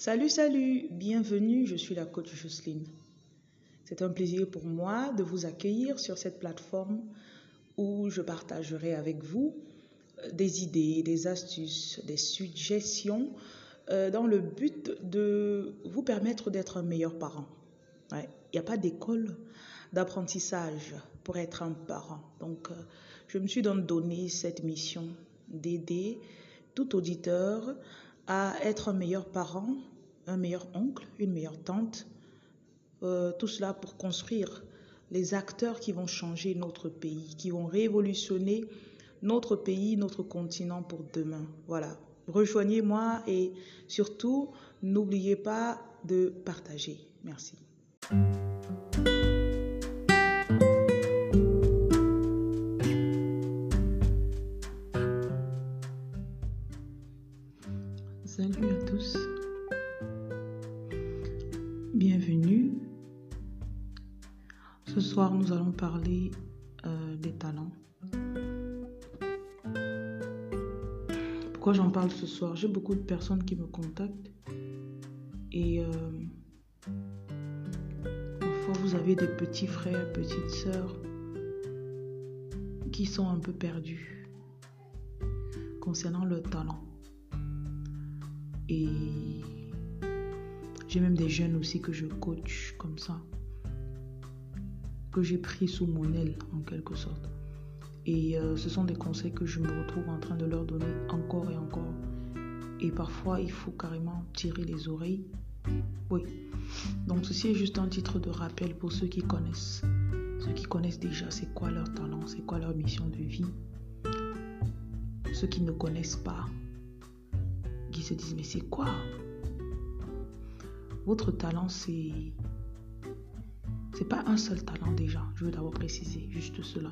Salut, salut, bienvenue, je suis la coach Jocelyne. C'est un plaisir pour moi de vous accueillir sur cette plateforme où je partagerai avec vous euh, des idées, des astuces, des suggestions euh, dans le but de vous permettre d'être un meilleur parent. Il n'y a pas d'école d'apprentissage pour être un parent. Donc, euh, je me suis donc donné cette mission d'aider tout auditeur à être un meilleur parent, un meilleur oncle, une meilleure tante. Euh, tout cela pour construire les acteurs qui vont changer notre pays, qui vont révolutionner notre pays, notre continent pour demain. Voilà. Rejoignez-moi et surtout, n'oubliez pas de partager. Merci. Ce soir J'ai beaucoup de personnes qui me contactent et euh, parfois vous avez des petits frères, petites sœurs qui sont un peu perdus concernant leur talent. Et j'ai même des jeunes aussi que je coach comme ça, que j'ai pris sous mon aile en quelque sorte. Et euh, ce sont des conseils que je me retrouve en train de leur donner encore et encore. Et parfois, il faut carrément tirer les oreilles. Oui. Donc ceci est juste un titre de rappel pour ceux qui connaissent. Ceux qui connaissent déjà c'est quoi leur talent, c'est quoi leur mission de vie. Ceux qui ne connaissent pas, qui se disent mais c'est quoi? Votre talent c'est c'est pas un seul talent déjà. Je veux d'abord préciser juste cela.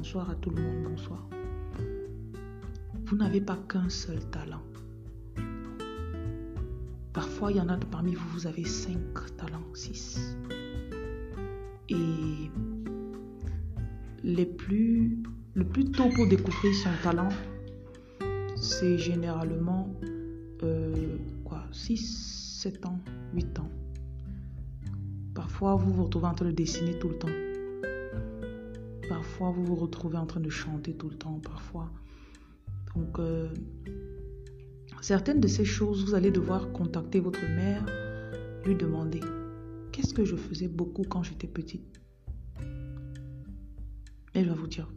Bonsoir à tout le monde, bonsoir. Vous n'avez pas qu'un seul talent. Parfois, il y en a parmi vous, vous avez cinq talents, six. Et les plus, le plus tôt pour découvrir son talent, c'est généralement euh, quoi, 6, 7 ans, 8 ans. Parfois, vous vous retrouvez en train de dessiner tout le temps. Parfois, vous vous retrouvez en train de chanter tout le temps. Parfois. Donc, euh, certaines de ces choses, vous allez devoir contacter votre mère, lui demander qu'est-ce que je faisais beaucoup quand j'étais petite? Elle va vous dire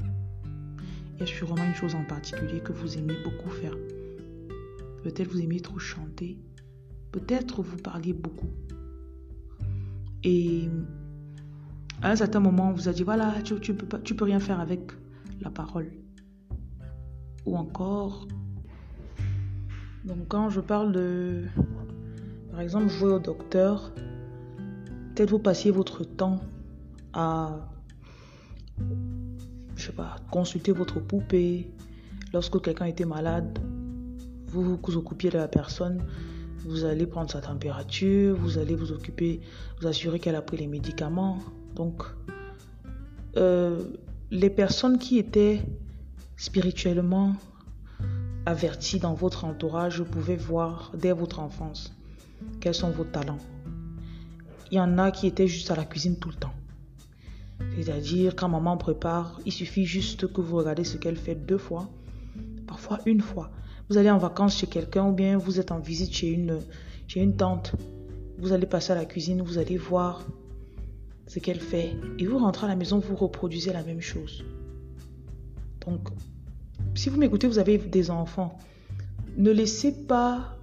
il y a sûrement une chose en particulier que vous aimez beaucoup faire. Peut-être vous aimez trop chanter. Peut-être vous parliez beaucoup. Et à un certain moment, on vous a dit, voilà, tu, tu, peux, tu peux rien faire avec la parole. Ou encore, donc quand je parle de, par exemple, jouer au docteur, peut-être vous passiez votre temps à je sais pas, consulter votre poupée. Lorsque quelqu'un était malade, vous vous occupiez de la personne, vous allez prendre sa température, vous allez vous occuper, vous assurer qu'elle a pris les médicaments. Donc, euh, les personnes qui étaient spirituellement averties dans votre entourage pouvaient voir dès votre enfance quels sont vos talents. Il y en a qui étaient juste à la cuisine tout le temps. C'est-à-dire, quand maman prépare, il suffit juste que vous regardez ce qu'elle fait deux fois, parfois une fois. Vous allez en vacances chez quelqu'un ou bien vous êtes en visite chez une, chez une tante. Vous allez passer à la cuisine, vous allez voir ce qu'elle fait. Et vous rentrez à la maison, vous reproduisez la même chose. Donc, si vous m'écoutez, vous avez des enfants. Ne laissez pas,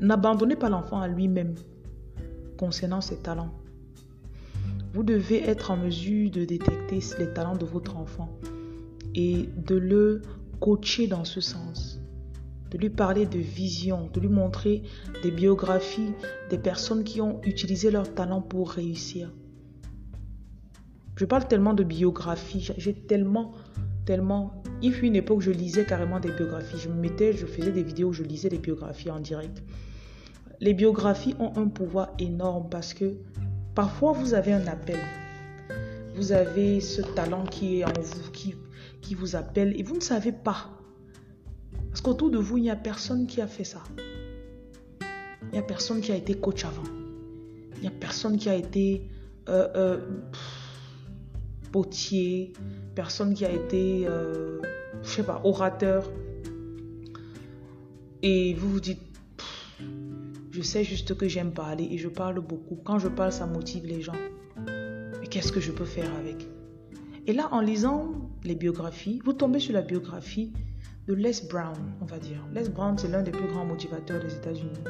n'abandonnez pas l'enfant à lui-même concernant ses talents. Vous devez être en mesure de détecter les talents de votre enfant et de le coacher dans ce sens, de lui parler de vision, de lui montrer des biographies des personnes qui ont utilisé leur talent pour réussir. Je parle tellement de biographies, j'ai tellement, tellement... Il fut une époque où je lisais carrément des biographies. Je me mettais, je faisais des vidéos où je lisais des biographies en direct. Les biographies ont un pouvoir énorme parce que Parfois, vous avez un appel. Vous avez ce talent qui est en vous, qui, qui vous appelle et vous ne savez pas. Parce qu'autour de vous, il n'y a personne qui a fait ça. Il n'y a personne qui a été coach avant. Il n'y a personne qui a été euh, euh, potier, personne qui a été, euh, je sais pas, orateur. Et vous vous dites, je sais juste que j'aime parler et je parle beaucoup. Quand je parle, ça motive les gens. Mais qu'est-ce que je peux faire avec? Et là, en lisant les biographies, vous tombez sur la biographie de Les Brown, on va dire. Les Brown, c'est l'un des plus grands motivateurs des États-Unis.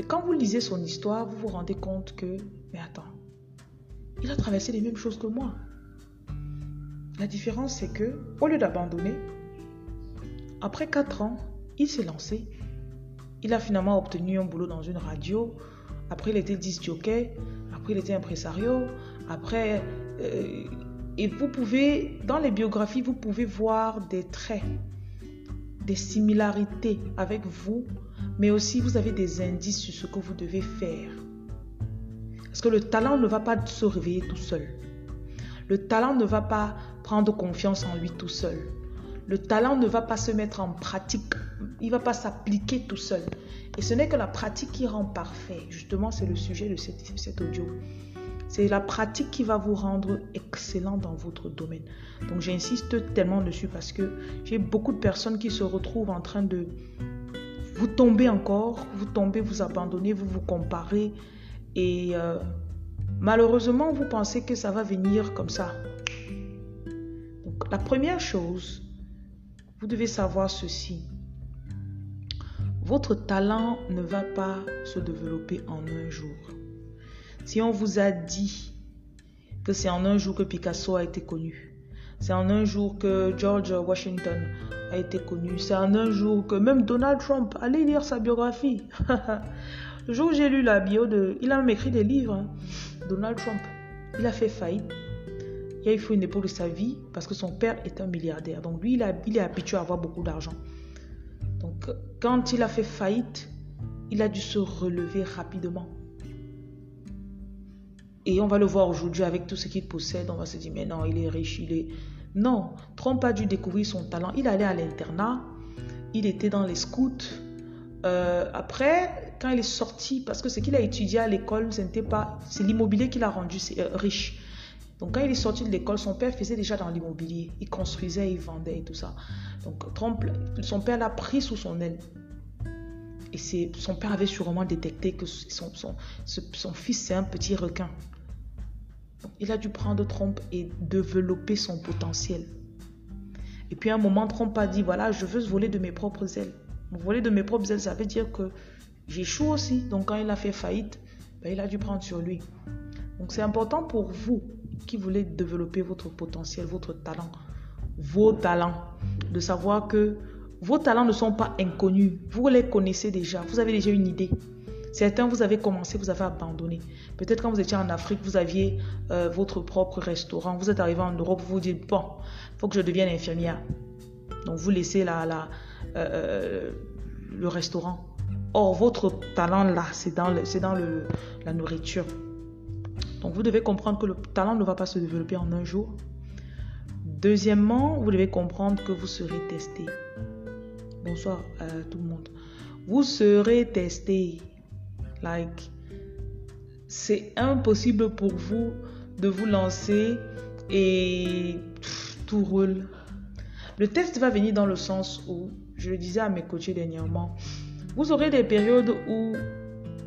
Et quand vous lisez son histoire, vous vous rendez compte que, mais attends, il a traversé les mêmes choses que moi. La différence, c'est que, au lieu d'abandonner, après 4 ans, il s'est lancé. Il a finalement obtenu un boulot dans une radio. Après, il était disc jockey. Après, il était impresario. Après, euh, et vous pouvez, dans les biographies, vous pouvez voir des traits, des similarités avec vous, mais aussi vous avez des indices sur ce que vous devez faire. Parce que le talent ne va pas se réveiller tout seul. Le talent ne va pas prendre confiance en lui tout seul. Le talent ne va pas se mettre en pratique. Il ne va pas s'appliquer tout seul. Et ce n'est que la pratique qui rend parfait. Justement, c'est le sujet de cet, audio. C'est la pratique qui va vous rendre excellent dans votre domaine. Donc j'insiste tellement dessus parce que j'ai beaucoup de personnes qui se retrouvent en train de vous tomber encore, vous tombez, vous abandonnez, vous vous comparez et euh, malheureusement vous pensez que ça va venir comme ça. Donc la première chose, vous devez savoir ceci. Votre talent ne va pas se développer en un jour. Si on vous a dit que c'est en un jour que Picasso a été connu, c'est en un jour que George Washington a été connu, c'est en un jour que même Donald Trump, allez lire sa biographie. Le jour où j'ai lu la bio de... Il a même écrit des livres. Hein. Donald Trump. Il a fait faillite. Il a fait une époque de sa vie parce que son père est un milliardaire. Donc lui, il, il est habitué à avoir beaucoup d'argent. Donc quand il a fait faillite, il a dû se relever rapidement. Et on va le voir aujourd'hui avec tout ce qu'il possède. On va se dire, mais non, il est riche, il est... Non, Trump a dû découvrir son talent. Il allait à l'internat, il était dans les scouts. Euh, après, quand il est sorti, parce que ce qu'il a étudié à l'école, ce pas, c'est l'immobilier qui l'a rendu euh, riche. Donc quand il est sorti de l'école, son père faisait déjà dans l'immobilier. Il construisait, il vendait et tout ça. Donc Trump, son père l'a pris sous son aile. Et son père avait sûrement détecté que son, son, son fils, c'est un petit requin. Il a dû prendre Trump et développer son potentiel. Et puis à un moment, Trump a dit, voilà, je veux voler de mes propres ailes. Voler de mes propres ailes, ça veut dire que j'échoue aussi. Donc quand il a fait faillite, ben, il a dû prendre sur lui. Donc c'est important pour vous qui voulez développer votre potentiel, votre talent, vos talents, de savoir que vos talents ne sont pas inconnus. Vous les connaissez déjà. Vous avez déjà une idée. Certains, vous avez commencé, vous avez abandonné. Peut-être quand vous étiez en Afrique, vous aviez euh, votre propre restaurant. Vous êtes arrivé en Europe, vous vous dites, bon, il faut que je devienne infirmière. Donc vous laissez la, la, euh, le restaurant. Or, votre talent là, c'est dans, dans le, la nourriture. Donc vous devez comprendre que le talent ne va pas se développer en un jour. Deuxièmement, vous devez comprendre que vous serez testé. Bonsoir à tout le monde. Vous serez testé. Like, c'est impossible pour vous de vous lancer et tout roule. Le test va venir dans le sens où, je le disais à mes coachés dernièrement, vous aurez des périodes où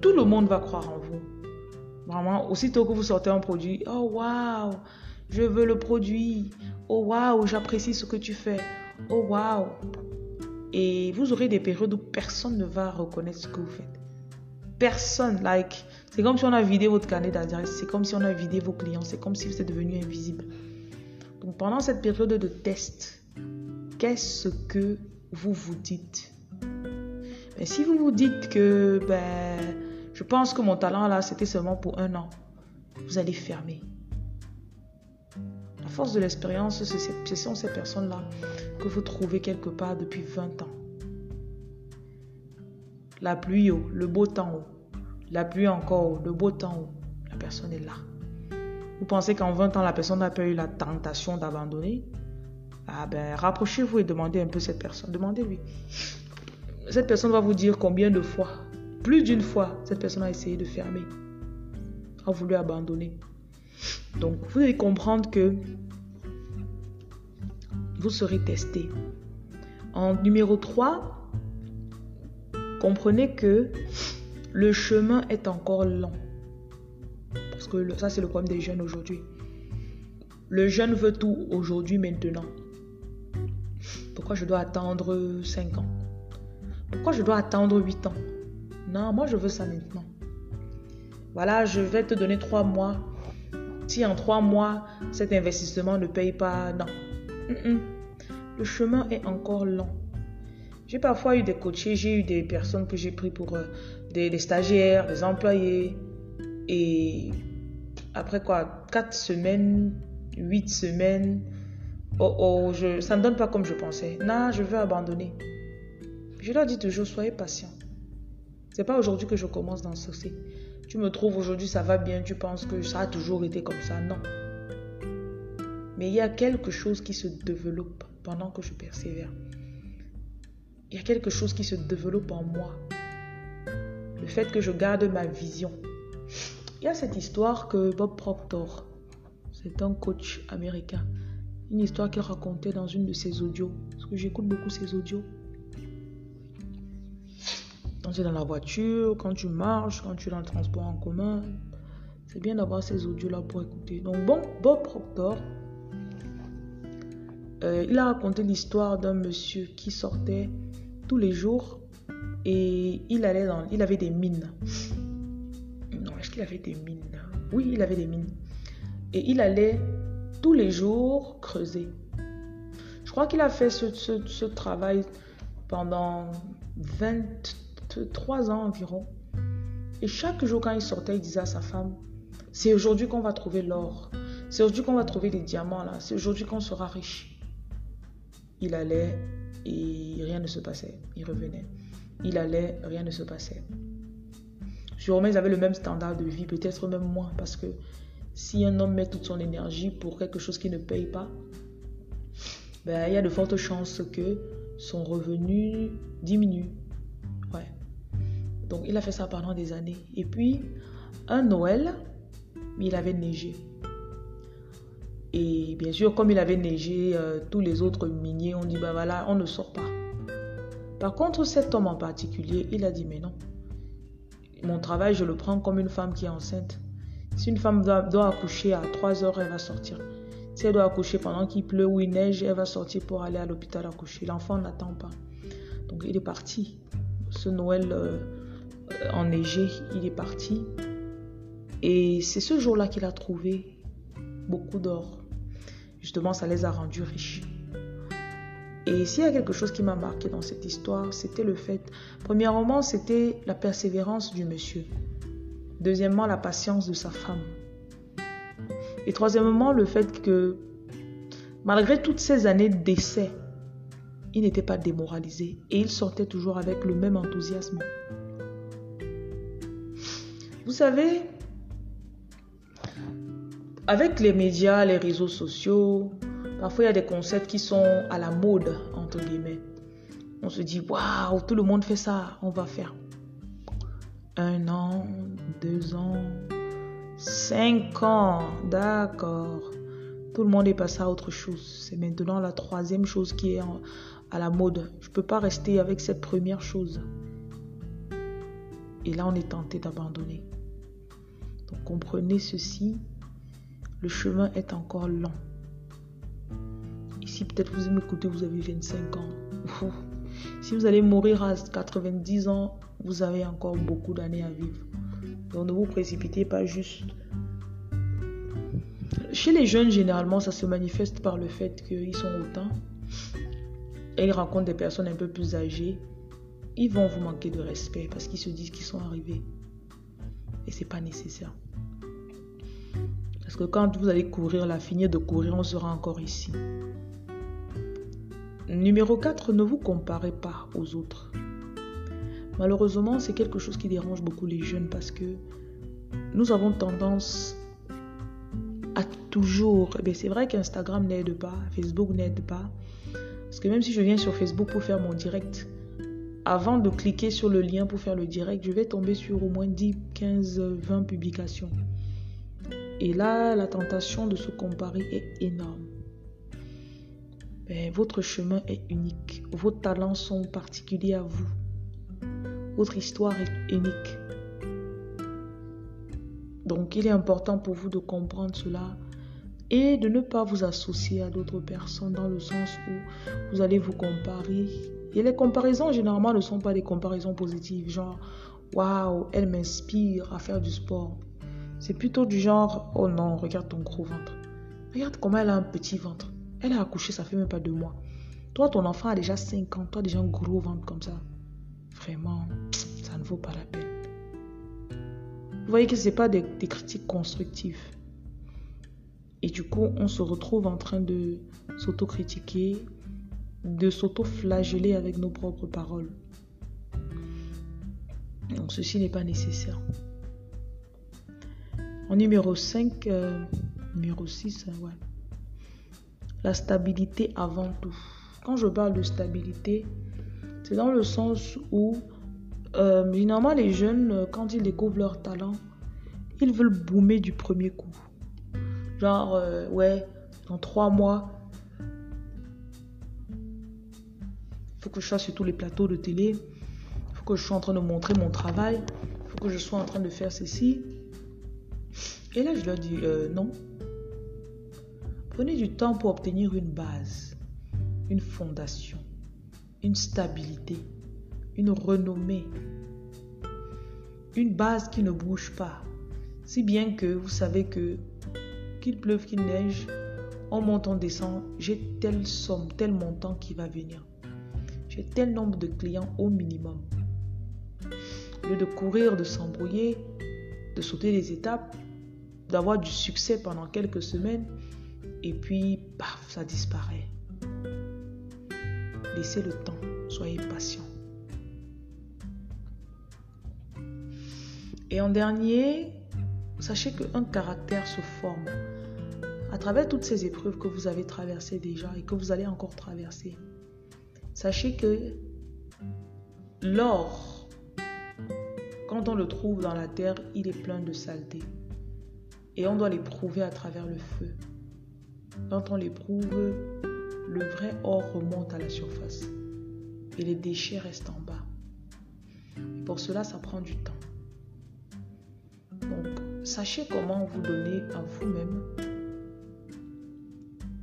tout le monde va croire en vous. Vraiment, aussitôt que vous sortez un produit, oh waouh, je veux le produit. Oh waouh, j'apprécie ce que tu fais. Oh waouh. Et vous aurez des périodes où personne ne va reconnaître ce que vous faites. Personne, like, c'est comme si on a vidé votre carnet d'adresse, c'est comme si on a vidé vos clients, c'est comme si vous êtes devenu invisible. Donc pendant cette période de test, qu'est-ce que vous vous dites? Mais si vous vous dites que ben, je pense que mon talent là, c'était seulement pour un an. Vous allez fermer. La force de l'expérience, ce sont ces personnes-là que vous trouvez quelque part depuis 20 ans. La pluie haut, le beau temps haut. La pluie encore le beau temps haut. La personne est là. Vous pensez qu'en 20 ans, la personne n'a pas eu la tentation d'abandonner? Ah ben, rapprochez-vous et demandez un peu cette personne. Demandez-lui. Cette personne va vous dire combien de fois Plus d'une fois, cette personne a essayé de fermer, a voulu abandonner. Donc, vous devez comprendre que vous serez testé. En numéro 3, comprenez que le chemin est encore long. Parce que ça, c'est le problème des jeunes aujourd'hui. Le jeune veut tout aujourd'hui, maintenant. Pourquoi je dois attendre 5 ans? Pourquoi je dois attendre 8 ans? Non, moi, je veux ça maintenant. Voilà, je vais te donner 3 mois. Si en 3 mois, cet investissement ne paye pas, non. Le chemin est encore long. J'ai parfois eu des coachés, j'ai eu des personnes que j'ai pris pour euh, des, stagiaires, des employés. Et après quoi, 4 semaines, 8 semaines, oh oh, ça ne donne pas comme je pensais. Non, je veux abandonner. Je leur dis toujours, soyez patient. C'est pas aujourd'hui que je commence dans ceci. Tu me trouves aujourd'hui, ça va bien, tu penses que ça a toujours été comme ça. Non. Mais il y a quelque chose qui se développe pendant que je persévère. Il y a quelque chose qui se développe en moi. Le fait que je garde ma vision. Il y a cette histoire que Bob Proctor, c'est un coach américain, une histoire qu'il racontait dans une de ses audios, parce que j'écoute beaucoup ses audios. Quand tu es dans la voiture, quand tu marches, quand tu es dans le transport en commun, c'est bien d'avoir ces audios-là pour écouter. Donc bon, Bob Proctor, euh, il a raconté l'histoire d'un monsieur qui sortait tous les jours et il allait dans, il avait des mines. Non, est-ce qu'il avait des mines? Oui, il avait des mines. Et il allait tous les jours creuser. Je crois qu'il a fait ce, ce travail pendant 23 ans environ. Et chaque jour quand il sortait, il disait à sa femme, c'est aujourd'hui qu'on va trouver l'or. C'est aujourd'hui qu'on va trouver des diamants là. C'est aujourd'hui qu'on sera riche. Il allait et rien ne se passait. Il revenait. Il allait, rien ne se passait. Sûrement, ils avaient le même standard de vie, peut-être même moins, parce que si un homme met toute son énergie pour quelque chose qui ne paye pas, ben, il y a de fortes chances que son revenu diminue. Ouais. Donc, il a fait ça pendant des années. Et puis, un Noël, il avait neigé. Et bien sûr, comme il avait neigé, euh, tous les autres miniers ont dit, bah voilà, on ne sort pas. Par contre, cet homme en particulier, il a dit, mais non. Mon travail, je le prends comme une femme qui est enceinte. Si une femme doit, accoucher à 3 heures, elle va sortir. Si elle doit accoucher pendant qu'il pleut ou il neige, elle va sortir pour aller à l'hôpital accoucher. L'enfant n'attend pas. Donc il est parti. Ce Noël euh, enneigé, il est parti. Et c'est ce jour-là qu'il a trouvé beaucoup d'or. Justement, ça les a rendus riches. Et s'il y a quelque chose qui m'a marqué dans cette histoire, c'était le fait, premièrement, c'était la persévérance du monsieur. Deuxièmement, la patience de sa femme. Et troisièmement, le fait que, malgré toutes ces années d'essai, il n'était pas démoralisé et il sortait toujours avec le même enthousiasme. Vous savez, avec les médias, les réseaux sociaux, parfois il y a des concepts qui sont à la mode, entre guillemets. On se dit, waouh, tout le monde fait ça, on va faire. Un an, deux ans, cinq ans, d'accord. Tout le monde est passé à autre chose. C'est maintenant la troisième chose qui est à la mode. Je ne peux pas rester avec cette première chose. Et là, on est tenté d'abandonner. Donc comprenez ceci, le chemin est encore long. Ici, peut-être vous m'écoutez, vous avez 25 ans. Si vous allez mourir à 90 ans, vous avez encore beaucoup d'années à vivre. Donc ne vous précipitez pas juste. Chez les jeunes, généralement, ça se manifeste par le fait qu'ils sont autant. Et ils rencontrent des personnes un peu plus âgées. Ils vont vous manquer de respect parce qu'ils se disent qu'ils sont arrivés. Et c'est pas nécessaire. Parce que quand vous allez courir, la finir de courir, on sera encore ici. Numéro 4, ne vous comparez pas aux autres. Malheureusement, c'est quelque chose qui dérange beaucoup les jeunes parce que nous avons tendance à toujours... Eh c'est vrai qu'Instagram n'aide pas, Facebook n'aide pas. Parce que même si je viens sur Facebook pour faire mon direct, avant de cliquer sur le lien pour faire le direct, je vais tomber sur au moins 10, 15, 20 publications. Et là, la tentation de se comparer est énorme. Ben, votre chemin est unique. Vos talents sont particuliers à vous. Votre histoire est unique. Donc, il est important pour vous de comprendre cela et de ne pas vous associer à d'autres personnes dans le sens où vous allez vous comparer. Et les comparaisons, généralement, ne sont pas des comparaisons positives, genre, waouh, elle m'inspire à faire du sport. C'est plutôt du genre, oh non, regarde ton gros ventre. Regarde comment elle a un petit ventre. Elle a accouché, ça fait même pas deux mois. Toi, ton enfant a déjà 5 ans, toi déjà un gros ventre comme ça. Vraiment, ça ne vaut pas la peine. Vous voyez que ce n'est pas des critiques constructives. Et du coup, on se retrouve en train de s'autocritiquer, de s'auto-flageller avec nos propres paroles. Donc ceci n'est pas nécessaire. En numéro 5, euh, numéro 6, euh, ouais. La stabilité avant tout. Quand je parle de stabilité, c'est dans le sens où, euh, généralement, les jeunes, quand ils découvrent leur talent, ils veulent boomer du premier coup. Genre, euh, ouais, dans trois mois, il faut que je sois sur tous les plateaux de télé. Faut que je sois en train de montrer mon travail. Il faut que je sois en train de faire ceci. Et là, je leur dis, euh, non. Prenez du temps pour obtenir une base, une fondation, une stabilité, une renommée. Une base qui ne bouge pas. Si bien que vous savez que qu'il pleuve, qu'il neige, on monte, on descend, j'ai telle somme, tel montant qui va venir. J'ai tel nombre de clients au minimum. Au lieu de courir, de s'embrouiller, de sauter les étapes, d'avoir du succès pendant quelques semaines, et puis, paf, ça disparaît. Laissez le temps, soyez patient. Et en dernier, sachez qu'un caractère se forme à travers toutes ces épreuves que vous avez traversées déjà et que vous allez encore traverser, sachez que l'or, quand on le trouve dans la terre, il est plein de saleté. Et on doit l'éprouver à travers le feu. Quand on l'éprouve, le vrai or remonte à la surface et les déchets restent en bas. Et pour cela, ça prend du temps. Donc, sachez comment vous donner à vous-même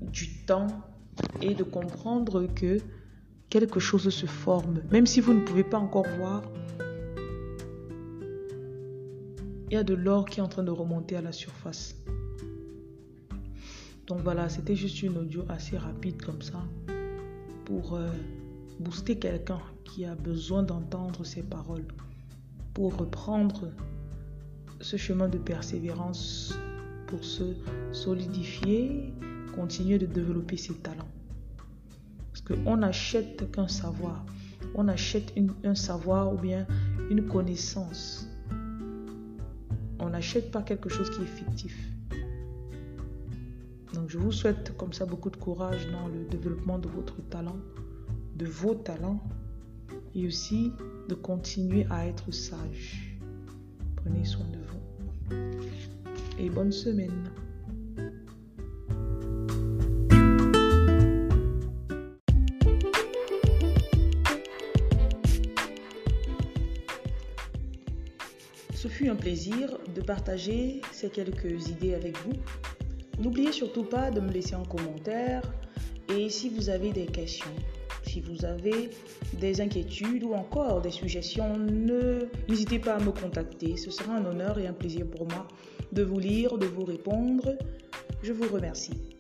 du temps et de comprendre que quelque chose se forme. Même si vous ne pouvez pas encore voir, il y a de l'or qui est en train de remonter à la surface. Donc voilà, c'était juste une audio assez rapide comme ça pour euh, booster quelqu'un qui a besoin d'entendre ces paroles, pour reprendre ce chemin de persévérance, pour se solidifier continuer de développer ses talents. Parce qu'on n'achète qu'un savoir. On achète un savoir ou bien une connaissance. N'achète pas quelque chose qui est fictif. Donc je vous souhaite comme ça beaucoup de courage dans le développement de votre talent, de vos talents, et aussi de continuer à être sage. Prenez soin de vous. Et bonne semaine. Ce fut un plaisir de partager ces quelques idées avec vous. N'oubliez surtout pas de me laisser en commentaire et si vous avez des questions, si vous avez des inquiétudes ou encore des suggestions, n'hésitez pas à me contacter. Ce sera un honneur et un plaisir pour moi de vous lire, de vous répondre. Je vous remercie.